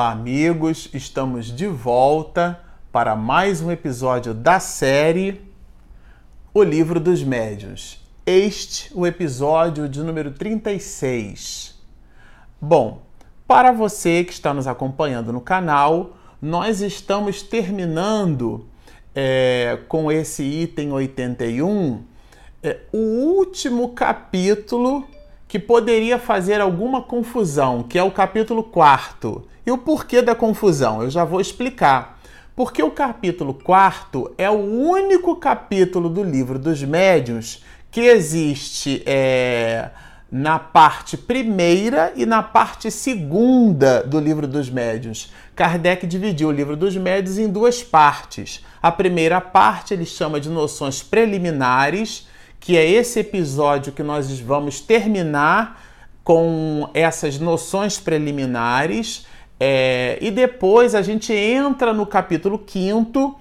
Olá, amigos, estamos de volta para mais um episódio da série O Livro dos Médiuns. Este o episódio de número 36. Bom, para você que está nos acompanhando no canal, nós estamos terminando é, com esse item 81 é, o último capítulo que poderia fazer alguma confusão, que é o capítulo 4. E o porquê da confusão? Eu já vou explicar. Porque o capítulo 4 é o único capítulo do livro dos médiuns que existe é, na parte primeira e na parte segunda do livro dos médiuns. Kardec dividiu o livro dos médiuns em duas partes. A primeira parte ele chama de noções preliminares que é esse episódio que nós vamos terminar com essas noções preliminares. É, e depois a gente entra no capítulo 5.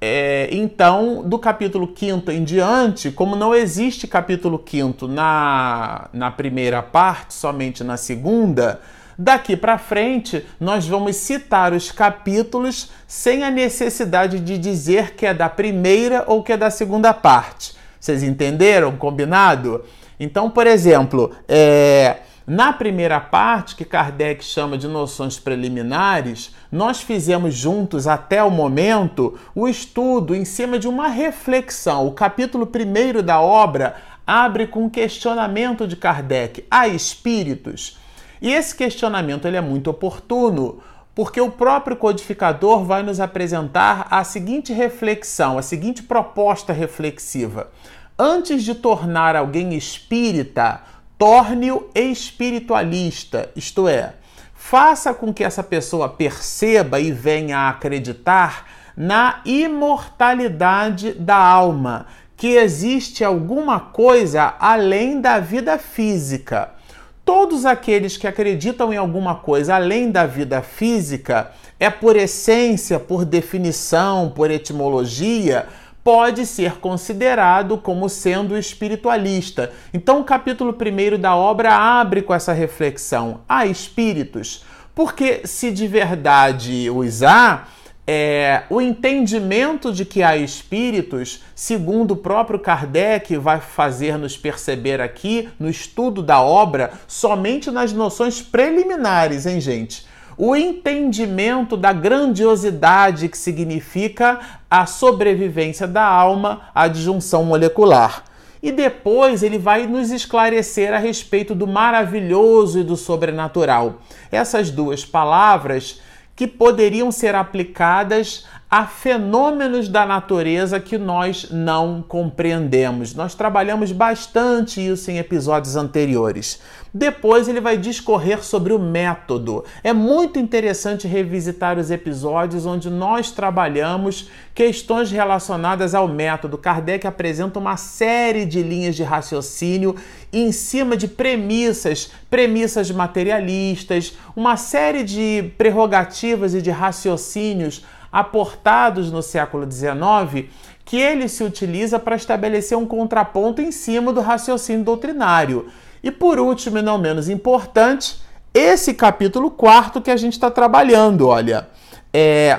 É, então, do capítulo 5 em diante, como não existe capítulo 5 na, na primeira parte, somente na segunda, daqui para frente nós vamos citar os capítulos sem a necessidade de dizer que é da primeira ou que é da segunda parte. Vocês entenderam? Combinado? Então, por exemplo, é, na primeira parte, que Kardec chama de noções preliminares, nós fizemos juntos até o momento o estudo em cima de uma reflexão. O capítulo 1 da obra abre com um questionamento de Kardec a espíritos. E esse questionamento ele é muito oportuno, porque o próprio codificador vai nos apresentar a seguinte reflexão, a seguinte proposta reflexiva. Antes de tornar alguém espírita, torne-o espiritualista, isto é, faça com que essa pessoa perceba e venha a acreditar na imortalidade da alma, que existe alguma coisa além da vida física. Todos aqueles que acreditam em alguma coisa além da vida física, é por essência, por definição, por etimologia, pode ser considerado como sendo espiritualista. Então, o capítulo 1 da obra abre com essa reflexão: há espíritos? Porque se de verdade os há, é, o entendimento de que há espíritos, segundo o próprio Kardec vai fazer nos perceber aqui no estudo da obra, somente nas noções preliminares, hein, gente? O entendimento da grandiosidade que significa a sobrevivência da alma à disjunção molecular. E depois ele vai nos esclarecer a respeito do maravilhoso e do sobrenatural. Essas duas palavras que poderiam ser aplicadas a fenômenos da natureza que nós não compreendemos. Nós trabalhamos bastante isso em episódios anteriores. Depois ele vai discorrer sobre o método. É muito interessante revisitar os episódios onde nós trabalhamos questões relacionadas ao método. Kardec apresenta uma série de linhas de raciocínio em cima de premissas, premissas materialistas, uma série de prerrogativas e de raciocínios aportados no século XIX que ele se utiliza para estabelecer um contraponto em cima do raciocínio doutrinário. E por último, e não menos importante, esse capítulo quarto que a gente está trabalhando, olha, é.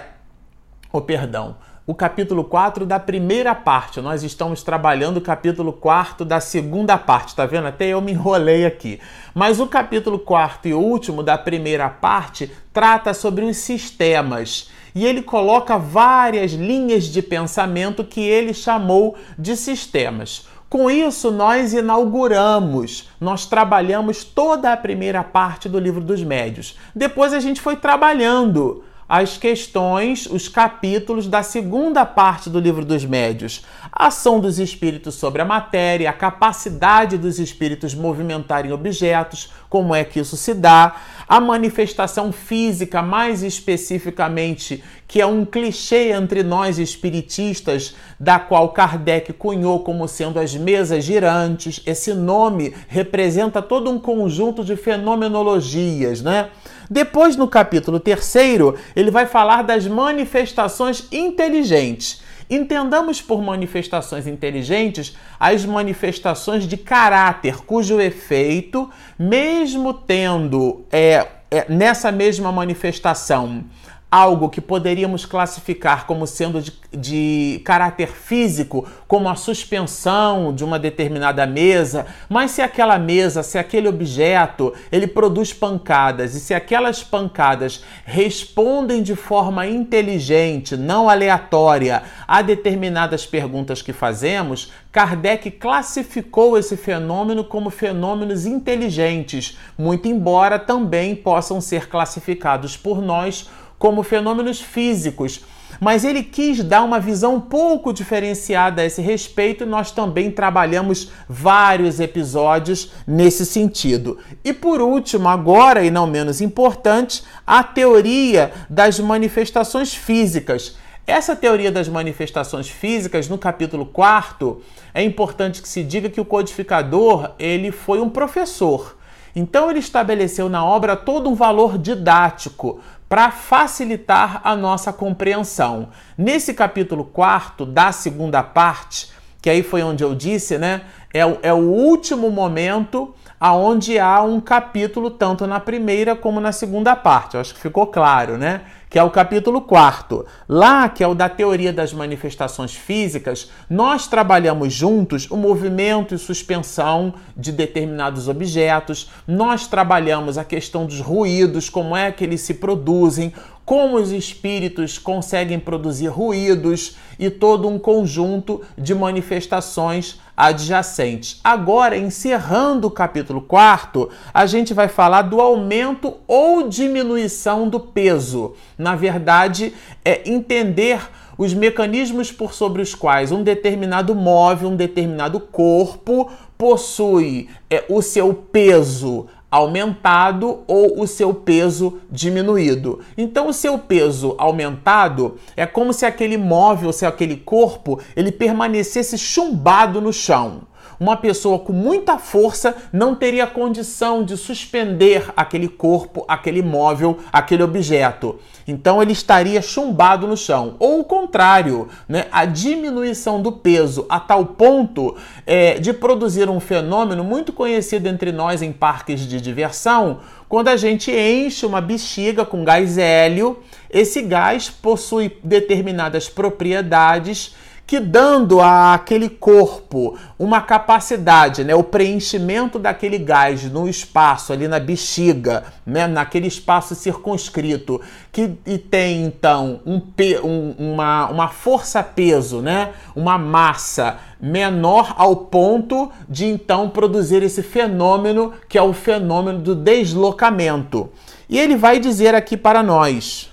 Oh, perdão o capítulo 4 da primeira parte. Nós estamos trabalhando o capítulo 4 da segunda parte, tá vendo? Até eu me enrolei aqui. Mas o capítulo 4 e último da primeira parte trata sobre os sistemas. E ele coloca várias linhas de pensamento que ele chamou de sistemas. Com isso, nós inauguramos, nós trabalhamos toda a primeira parte do livro dos médios. Depois a gente foi trabalhando as questões, os capítulos da segunda parte do livro dos médios. A ação dos espíritos sobre a matéria, a capacidade dos espíritos movimentarem objetos, como é que isso se dá, a manifestação física, mais especificamente, que é um clichê entre nós espiritistas, da qual Kardec cunhou como sendo as mesas girantes. Esse nome representa todo um conjunto de fenomenologias, né? Depois, no capítulo terceiro, ele vai falar das manifestações inteligentes. Entendamos por manifestações inteligentes as manifestações de caráter, cujo efeito, mesmo tendo é, é, nessa mesma manifestação algo que poderíamos classificar como sendo de, de, caráter físico, como a suspensão de uma determinada mesa, mas se aquela mesa, se aquele objeto, ele produz pancadas e se aquelas pancadas respondem de forma inteligente, não aleatória, a determinadas perguntas que fazemos, Kardec classificou esse fenômeno como fenômenos inteligentes, muito embora também possam ser classificados por nós como fenômenos físicos. Mas ele quis dar uma visão um pouco diferenciada a esse respeito nós também trabalhamos vários episódios nesse sentido. E por último, agora e não menos importante, a teoria das manifestações físicas. Essa teoria das manifestações físicas, no capítulo 4, é importante que se diga que o codificador ele foi um professor. Então ele estabeleceu na obra todo um valor didático para facilitar a nossa compreensão. Nesse capítulo 4 da segunda parte, que aí foi onde eu disse, né? É, é o último momento aonde há um capítulo tanto na primeira como na segunda parte. Eu acho que ficou claro, né? Que é o capítulo 4. Lá, que é o da teoria das manifestações físicas, nós trabalhamos juntos o movimento e suspensão de determinados objetos, nós trabalhamos a questão dos ruídos, como é que eles se produzem, como os espíritos conseguem produzir ruídos e todo um conjunto de manifestações adjacentes. Agora, encerrando o capítulo 4, a gente vai falar do aumento ou diminuição do peso. Na verdade, é entender os mecanismos por sobre os quais um determinado móvel, um determinado corpo possui é, o seu peso aumentado ou o seu peso diminuído. Então o seu peso aumentado é como se aquele móvel, se aquele corpo, ele permanecesse chumbado no chão. Uma pessoa com muita força não teria condição de suspender aquele corpo, aquele móvel, aquele objeto. Então ele estaria chumbado no chão. Ou o contrário, né? a diminuição do peso a tal ponto é, de produzir um fenômeno muito conhecido entre nós em parques de diversão, quando a gente enche uma bexiga com gás hélio, esse gás possui determinadas propriedades que dando àquele corpo uma capacidade, né, o preenchimento daquele gás no espaço ali na bexiga, né, naquele espaço circunscrito, que e tem então um, um, uma, uma força-peso, né, uma massa menor ao ponto de então produzir esse fenômeno que é o fenômeno do deslocamento. E ele vai dizer aqui para nós: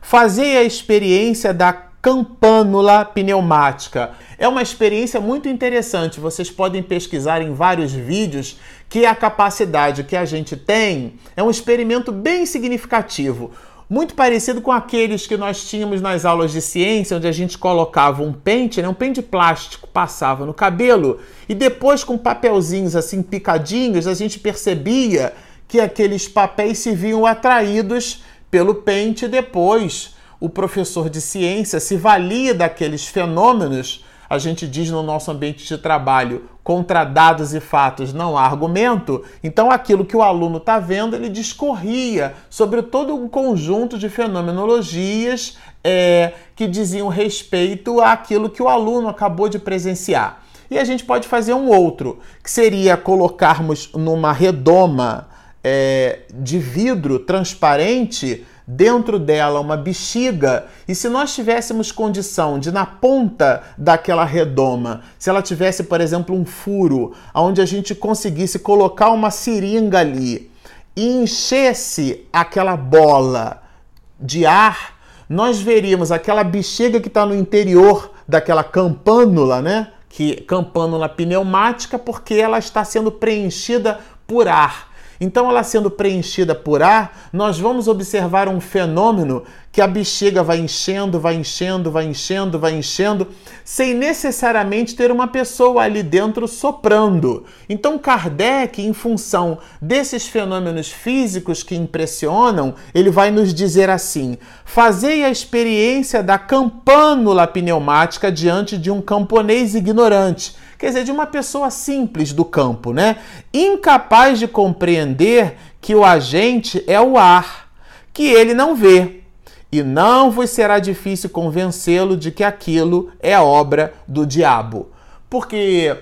fazei a experiência da campânula pneumática. É uma experiência muito interessante. Vocês podem pesquisar em vários vídeos que a capacidade que a gente tem é um experimento bem significativo. Muito parecido com aqueles que nós tínhamos nas aulas de ciência, onde a gente colocava um pente, né, um pente plástico, passava no cabelo e depois com papelzinhos assim picadinhos, a gente percebia que aqueles papéis se viam atraídos pelo pente depois o professor de ciência se valia daqueles fenômenos, a gente diz no nosso ambiente de trabalho, contra dados e fatos não há argumento, então aquilo que o aluno está vendo, ele discorria sobre todo um conjunto de fenomenologias é, que diziam respeito àquilo que o aluno acabou de presenciar. E a gente pode fazer um outro, que seria colocarmos numa redoma é, de vidro transparente dentro dela uma bexiga, e se nós tivéssemos condição de, na ponta daquela redoma, se ela tivesse, por exemplo, um furo, onde a gente conseguisse colocar uma seringa ali e enchesse aquela bola de ar, nós veríamos aquela bexiga que está no interior daquela campânula, né? Que campânula pneumática, porque ela está sendo preenchida por ar. Então, ela sendo preenchida por ar, nós vamos observar um fenômeno que a bexiga vai enchendo, vai enchendo, vai enchendo, vai enchendo, sem necessariamente ter uma pessoa ali dentro soprando. Então, Kardec, em função desses fenômenos físicos que impressionam, ele vai nos dizer assim: fazei a experiência da campânula pneumática diante de um camponês ignorante quer dizer, de uma pessoa simples do campo, né? Incapaz de compreender que o agente é o ar, que ele não vê. E não vos será difícil convencê-lo de que aquilo é obra do diabo. Porque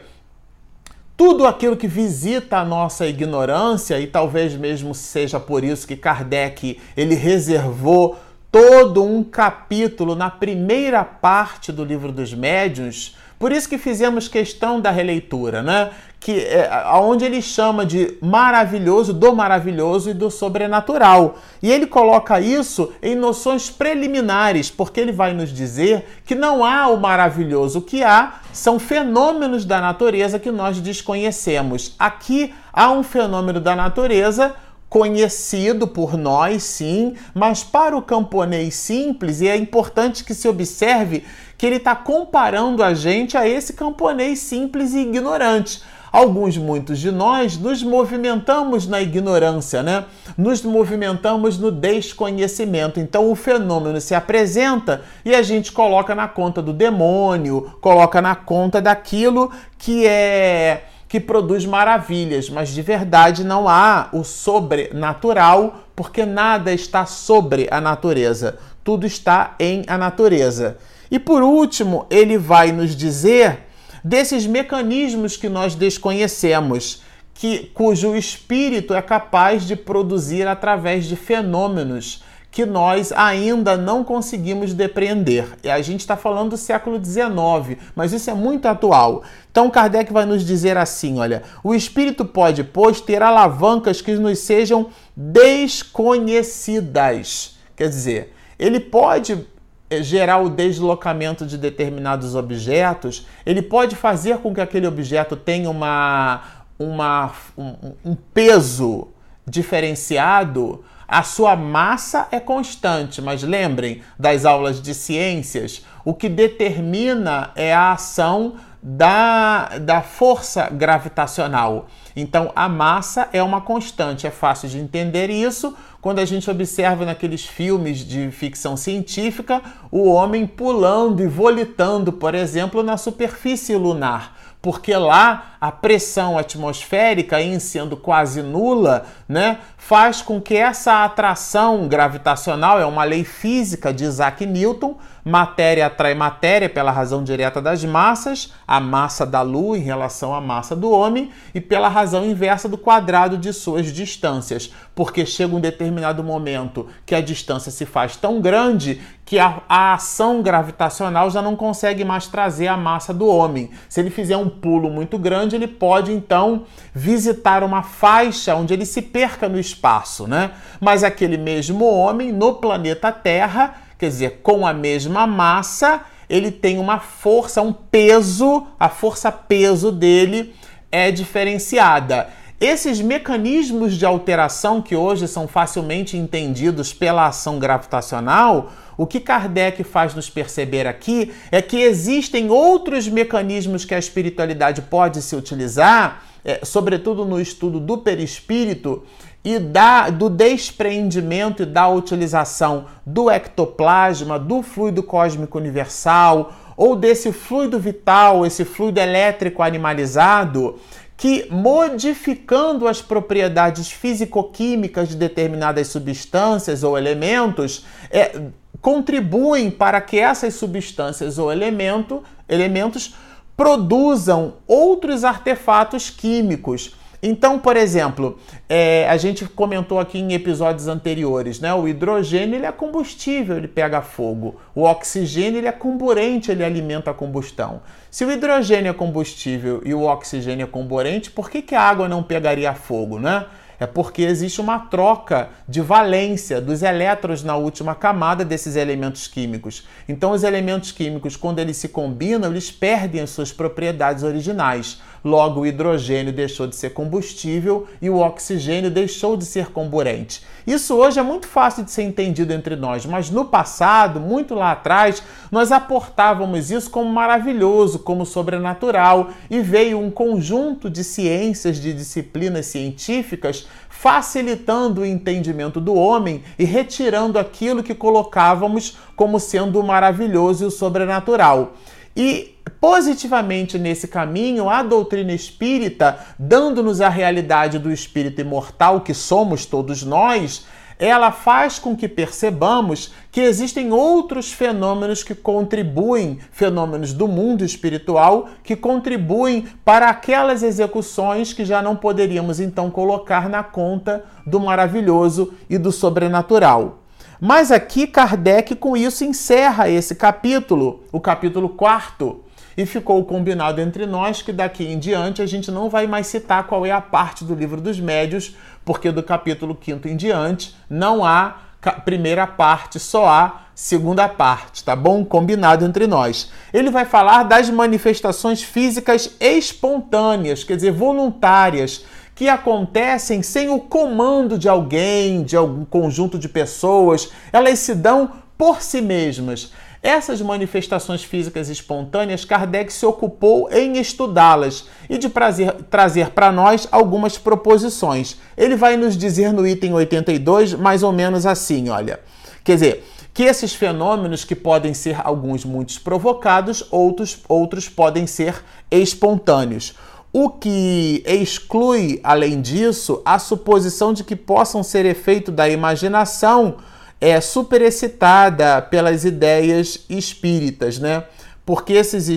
tudo aquilo que visita a nossa ignorância, e talvez mesmo seja por isso que Kardec ele reservou todo um capítulo na primeira parte do livro dos médiuns por isso que fizemos questão da releitura, né? Que é, onde ele chama de maravilhoso, do maravilhoso e do sobrenatural. E ele coloca isso em noções preliminares, porque ele vai nos dizer que não há o maravilhoso, o que há são fenômenos da natureza que nós desconhecemos. Aqui há um fenômeno da natureza conhecido por nós, sim, mas para o camponês simples, e é importante que se observe que ele está comparando a gente a esse camponês simples e ignorante. Alguns, muitos de nós, nos movimentamos na ignorância, né? Nos movimentamos no desconhecimento. Então o fenômeno se apresenta e a gente coloca na conta do demônio, coloca na conta daquilo que é que produz maravilhas, mas de verdade não há o sobrenatural, porque nada está sobre a natureza. Tudo está em a natureza. E por último, ele vai nos dizer desses mecanismos que nós desconhecemos, que cujo espírito é capaz de produzir através de fenômenos que nós ainda não conseguimos depreender. E a gente está falando do século XIX, mas isso é muito atual. Então Kardec vai nos dizer assim: olha, o espírito pode, pois, ter alavancas que nos sejam desconhecidas. Quer dizer, ele pode gerar o deslocamento de determinados objetos, ele pode fazer com que aquele objeto tenha uma, uma, um, um peso diferenciado, a sua massa é constante, mas lembrem das aulas de ciências, o que determina é a ação da, da força gravitacional. Então, a massa é uma constante. É fácil de entender isso quando a gente observa naqueles filmes de ficção científica o homem pulando e volitando, por exemplo, na superfície lunar porque lá a pressão atmosférica, em sendo quase nula, né, faz com que essa atração gravitacional, é uma lei física de Isaac Newton, matéria atrai matéria pela razão direta das massas, a massa da Lua em relação à massa do homem, e pela razão inversa do quadrado de suas distâncias, porque chega um determinado momento que a distância se faz tão grande que a, a, ação gravitacional já não consegue mais trazer a massa do homem. Se ele fizer um pulo muito grande, ele pode então visitar uma faixa onde ele se perca no espaço, né? Mas aquele mesmo homem no planeta Terra, quer dizer, com a mesma massa, ele tem uma força, um peso, a força-peso dele é diferenciada. Esses mecanismos de alteração que hoje são facilmente entendidos pela ação gravitacional o que Kardec faz nos perceber aqui é que existem outros mecanismos que a espiritualidade pode se utilizar, é, sobretudo no estudo do perispírito e da, do despreendimento e da utilização do ectoplasma, do fluido cósmico universal ou desse fluido vital, esse fluido elétrico animalizado, que modificando as propriedades físico-químicas de determinadas substâncias ou elementos, é, contribuem para que essas substâncias ou elemento, elementos produzam outros artefatos químicos. Então, por exemplo, é, a gente comentou aqui em episódios anteriores, né? O hidrogênio ele é combustível, ele pega fogo. O oxigênio ele é comburente, ele alimenta a combustão. Se o hidrogênio é combustível e o oxigênio é comburente, por que, que a água não pegaria fogo, né? É porque existe uma troca de valência dos elétrons na última camada desses elementos químicos. Então, os elementos químicos, quando eles se combinam, eles perdem as suas propriedades originais. Logo, o hidrogênio deixou de ser combustível e o oxigênio deixou de ser comburente. Isso hoje é muito fácil de ser entendido entre nós, mas no passado, muito lá atrás, nós aportávamos isso como maravilhoso, como sobrenatural, e veio um conjunto de ciências, de disciplinas científicas facilitando o entendimento do homem e retirando aquilo que colocávamos como sendo o maravilhoso e o sobrenatural. E positivamente nesse caminho, a doutrina espírita, dando-nos a realidade do espírito imortal que somos todos nós, ela faz com que percebamos que existem outros fenômenos que contribuem, fenômenos do mundo espiritual, que contribuem para aquelas execuções que já não poderíamos então colocar na conta do maravilhoso e do sobrenatural. Mas aqui Kardec com isso encerra esse capítulo, o capítulo 4, e ficou combinado entre nós que daqui em diante a gente não vai mais citar qual é a parte do livro dos médios, porque do capítulo 5 em diante não há primeira parte, só há segunda parte, tá bom? Combinado entre nós. Ele vai falar das manifestações físicas espontâneas, quer dizer, voluntárias, que acontecem sem o comando de alguém, de algum conjunto de pessoas, elas se dão por si mesmas. Essas manifestações físicas espontâneas, Kardec se ocupou em estudá-las e de prazer, trazer para nós algumas proposições. Ele vai nos dizer no item 82 mais ou menos assim, olha. Quer dizer, que esses fenômenos que podem ser alguns muitos provocados, outros outros podem ser espontâneos. O que exclui, além disso, a suposição de que possam ser efeito da imaginação é superexcitada pelas ideias espíritas, né? Porque esses,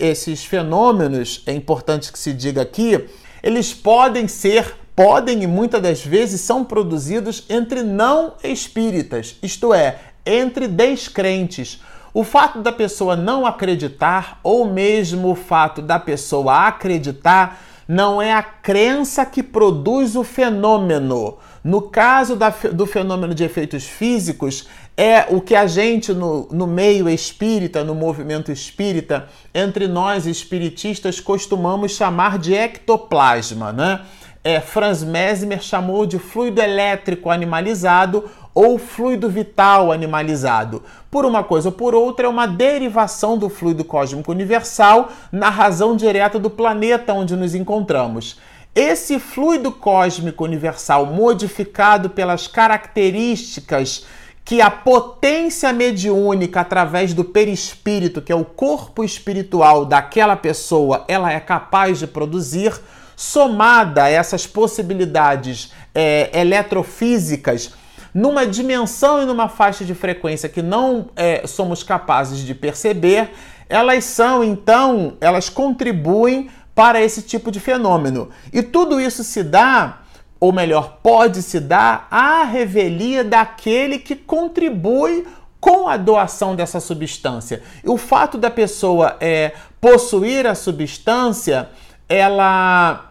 esses fenômenos, é importante que se diga aqui, eles podem ser, podem e muitas das vezes são produzidos entre não espíritas, isto é, entre descrentes. O fato da pessoa não acreditar, ou mesmo o fato da pessoa acreditar, não é a crença que produz o fenômeno. No caso da, do fenômeno de efeitos físicos, é o que a gente, no, no meio espírita, no movimento espírita, entre nós espiritistas, costumamos chamar de ectoplasma, né? É, Franz Mesmer chamou de fluido elétrico animalizado ou fluido vital animalizado. Por uma coisa ou por outra, é uma derivação do fluido cósmico universal na razão direta do planeta onde nos encontramos. Esse fluido cósmico universal modificado pelas características que a potência mediúnica através do perispírito, que é o corpo espiritual daquela pessoa, ela é capaz de produzir, somada a essas possibilidades é, eletrofísicas, numa dimensão e numa faixa de frequência que não é, somos capazes de perceber, elas são então, elas contribuem para esse tipo de fenômeno. E tudo isso se dá, ou melhor, pode se dar à revelia daquele que contribui com a doação dessa substância. E o fato da pessoa é, possuir a substância, ela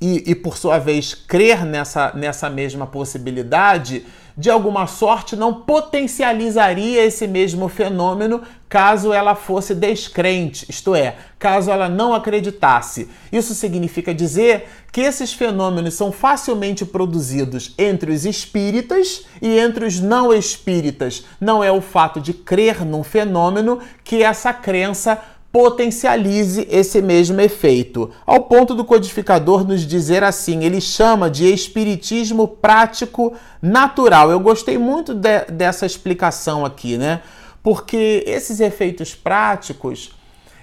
e, e, por sua vez crer nessa, nessa mesma possibilidade, de alguma sorte não potencializaria esse mesmo fenômeno caso ela fosse descrente, isto é, caso ela não acreditasse. Isso significa dizer que esses fenômenos são facilmente produzidos entre os espíritas e entre os não espíritas. Não é o fato de crer num fenômeno que essa crença potencialize esse mesmo efeito, ao ponto do codificador nos dizer assim: ele chama de espiritismo prático natural. Eu gostei muito de, dessa explicação aqui, né? Porque esses efeitos práticos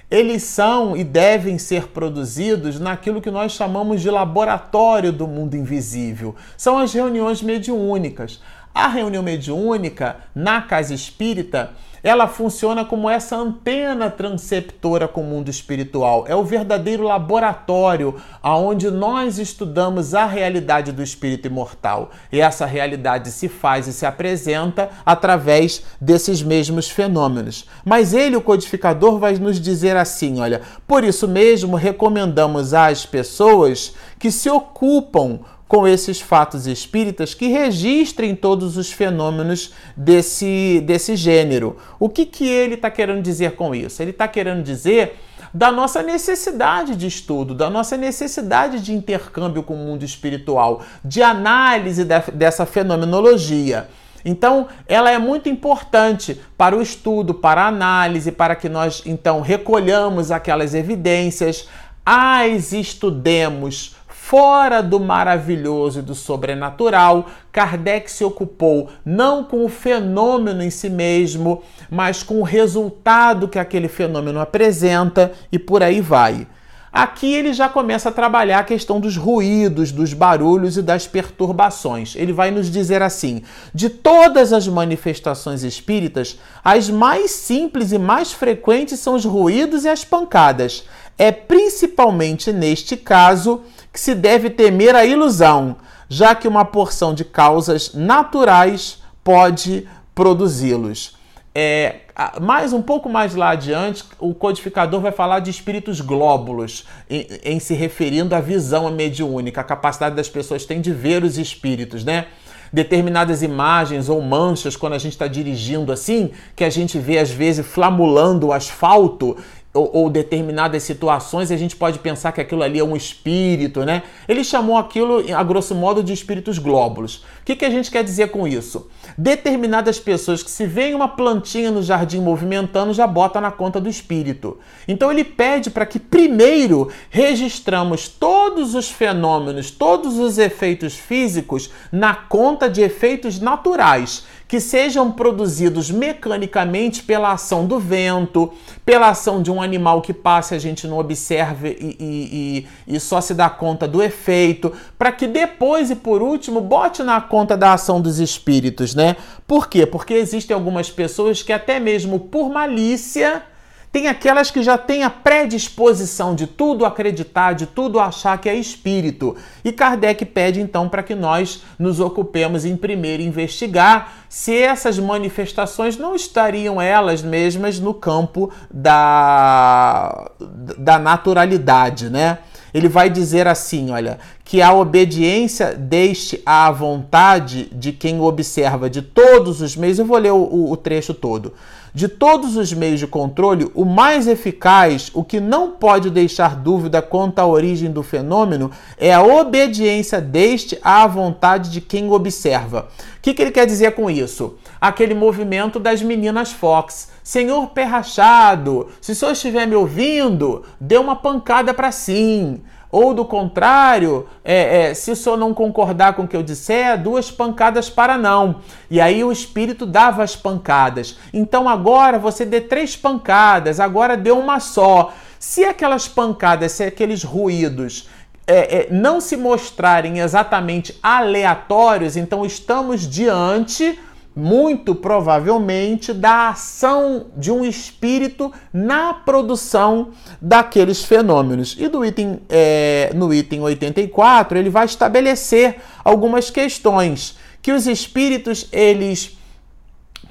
eles são e devem ser produzidos naquilo que nós chamamos de laboratório do mundo invisível. São as reuniões mediúnicas. A reunião mediúnica na casa espírita ela funciona como essa antena transceptora com o mundo espiritual. É o verdadeiro laboratório aonde nós estudamos a realidade do espírito imortal. E essa realidade se faz e se apresenta através desses mesmos fenômenos. Mas ele, o codificador, vai nos dizer assim, olha, por isso mesmo recomendamos às pessoas que se ocupam com esses fatos espíritas que registrem todos os fenômenos desse, desse gênero. O que, que ele está querendo dizer com isso? Ele está querendo dizer da nossa necessidade de estudo, da nossa necessidade de intercâmbio com o mundo espiritual, de análise de, dessa fenomenologia. Então, ela é muito importante para o estudo, para a análise, para que nós então recolhamos aquelas evidências, as estudemos fora do maravilhoso e do sobrenatural. Kardec se ocupou não com o fenômeno em si mesmo, mas com o resultado que aquele fenômeno apresenta e por aí vai. Aqui ele já começa a trabalhar a questão dos ruídos, dos barulhos e das perturbações. Ele vai nos dizer assim: de todas as manifestações espíritas, as mais simples e mais frequentes são os ruídos e as pancadas. É principalmente neste caso que se deve temer a ilusão, já que uma porção de causas naturais pode produzi-los. É, mais um pouco mais lá adiante, o codificador vai falar de espíritos glóbulos, em, em se referindo à visão mediúnica, a capacidade das pessoas têm de ver os espíritos, né? determinadas imagens ou manchas quando a gente está dirigindo assim, que a gente vê às vezes flamulando o asfalto ou, ou, determinadas situações, a gente pode pensar que aquilo ali é um espírito, né? Ele chamou aquilo, a grosso modo, de espíritos glóbulos. O que, que a gente quer dizer com isso? Determinadas pessoas que se veem uma plantinha no jardim movimentando, já bota na conta do espírito. Então ele pede para que primeiro registramos todos os fenômenos, todos os efeitos físicos na conta de efeitos naturais que sejam produzidos mecanicamente pela ação do vento, pela ação de um animal que passa e a gente não observa e, e, e, e só se dá conta do efeito, para que depois e por último bote na conta da ação dos espíritos, né? Por quê? Porque existem algumas pessoas que até mesmo por malícia tem aquelas que já têm a predisposição de tudo acreditar, de tudo achar que é espírito. E Kardec pede então para que nós nos ocupemos em primeiro investigar se essas manifestações não estariam elas mesmas no campo da, da naturalidade, né? Ele vai dizer assim, olha, que a obediência deste à vontade de quem observa de todos os meios, eu vou ler o, o trecho todo de todos os meios de controle, o mais eficaz, o que não pode deixar dúvida quanto à origem do fenômeno, é a obediência deste à vontade de quem observa. O que, que ele quer dizer com isso? Aquele movimento das meninas Fox. Senhor Perrachado, se o senhor estiver me ouvindo, dê uma pancada para sim. Ou do contrário, é, é, se o senhor não concordar com o que eu disser, duas pancadas para não. E aí o espírito dava as pancadas. Então agora você dê três pancadas, agora deu uma só. Se aquelas pancadas, se aqueles ruídos é, é, não se mostrarem exatamente aleatórios, então estamos diante muito provavelmente da ação de um espírito na produção daqueles fenômenos. E do item, é, no item 84, ele vai estabelecer algumas questões que os espíritos eles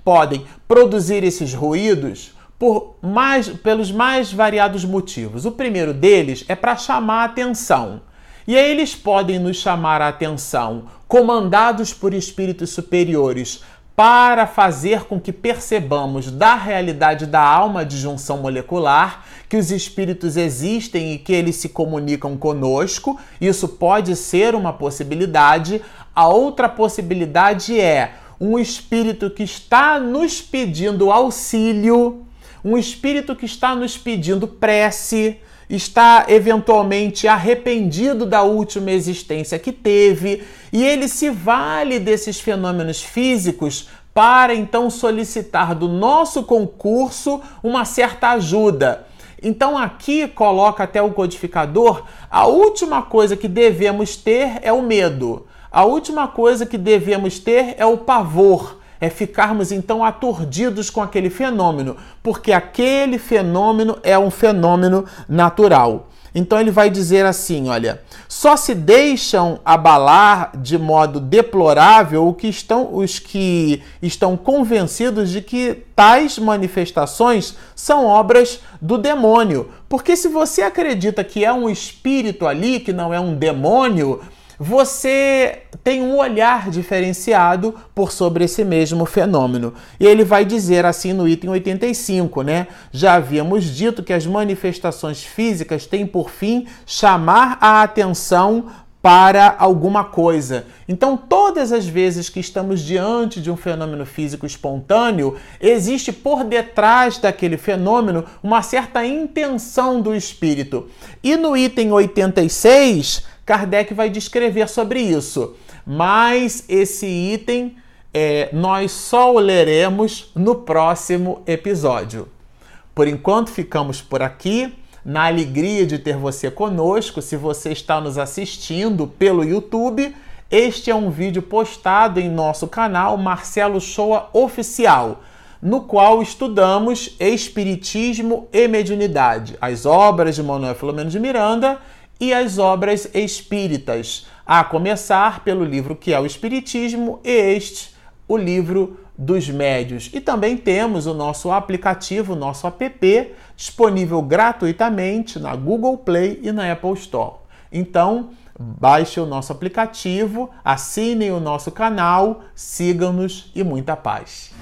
podem produzir esses ruídos por mais, pelos mais variados motivos. O primeiro deles é para chamar a atenção. E aí eles podem nos chamar a atenção, comandados por espíritos superiores, para fazer com que percebamos da realidade da alma de junção molecular, que os espíritos existem e que eles se comunicam conosco. Isso pode ser uma possibilidade. A outra possibilidade é um espírito que está nos pedindo auxílio, um espírito que está nos pedindo prece, está eventualmente arrependido da última existência que teve e ele se vale desses fenômenos físicos para então solicitar do nosso concurso uma certa ajuda. Então aqui coloca até o codificador, a última coisa que devemos ter é o medo. A última coisa que devemos ter é o pavor é ficarmos então aturdidos com aquele fenômeno, porque aquele fenômeno é um fenômeno natural. Então ele vai dizer assim: olha, só se deixam abalar de modo deplorável que estão, os que estão convencidos de que tais manifestações são obras do demônio. Porque se você acredita que é um espírito ali, que não é um demônio, você tem um olhar diferenciado por sobre esse mesmo fenômeno. E ele vai dizer assim no item 85, né? Já havíamos dito que as manifestações físicas têm por fim chamar a atenção para alguma coisa. Então, todas as vezes que estamos diante de um fenômeno físico espontâneo, existe por detrás daquele fenômeno uma certa intenção do espírito. E no item 86, Kardec vai descrever sobre isso. Mas esse item é, nós só o leremos no próximo episódio. Por enquanto, ficamos por aqui. Na alegria de ter você conosco, se você está nos assistindo pelo YouTube, este é um vídeo postado em nosso canal Marcelo Shoa Oficial, no qual estudamos Espiritismo e Mediunidade, as obras de Manuel Filomeno de Miranda e as obras espíritas, a começar pelo livro que é o Espiritismo e este, o livro dos médios. E também temos o nosso aplicativo, o nosso app, disponível gratuitamente na Google Play e na Apple Store. Então, baixe o nosso aplicativo, assinem o nosso canal, sigam-nos e muita paz.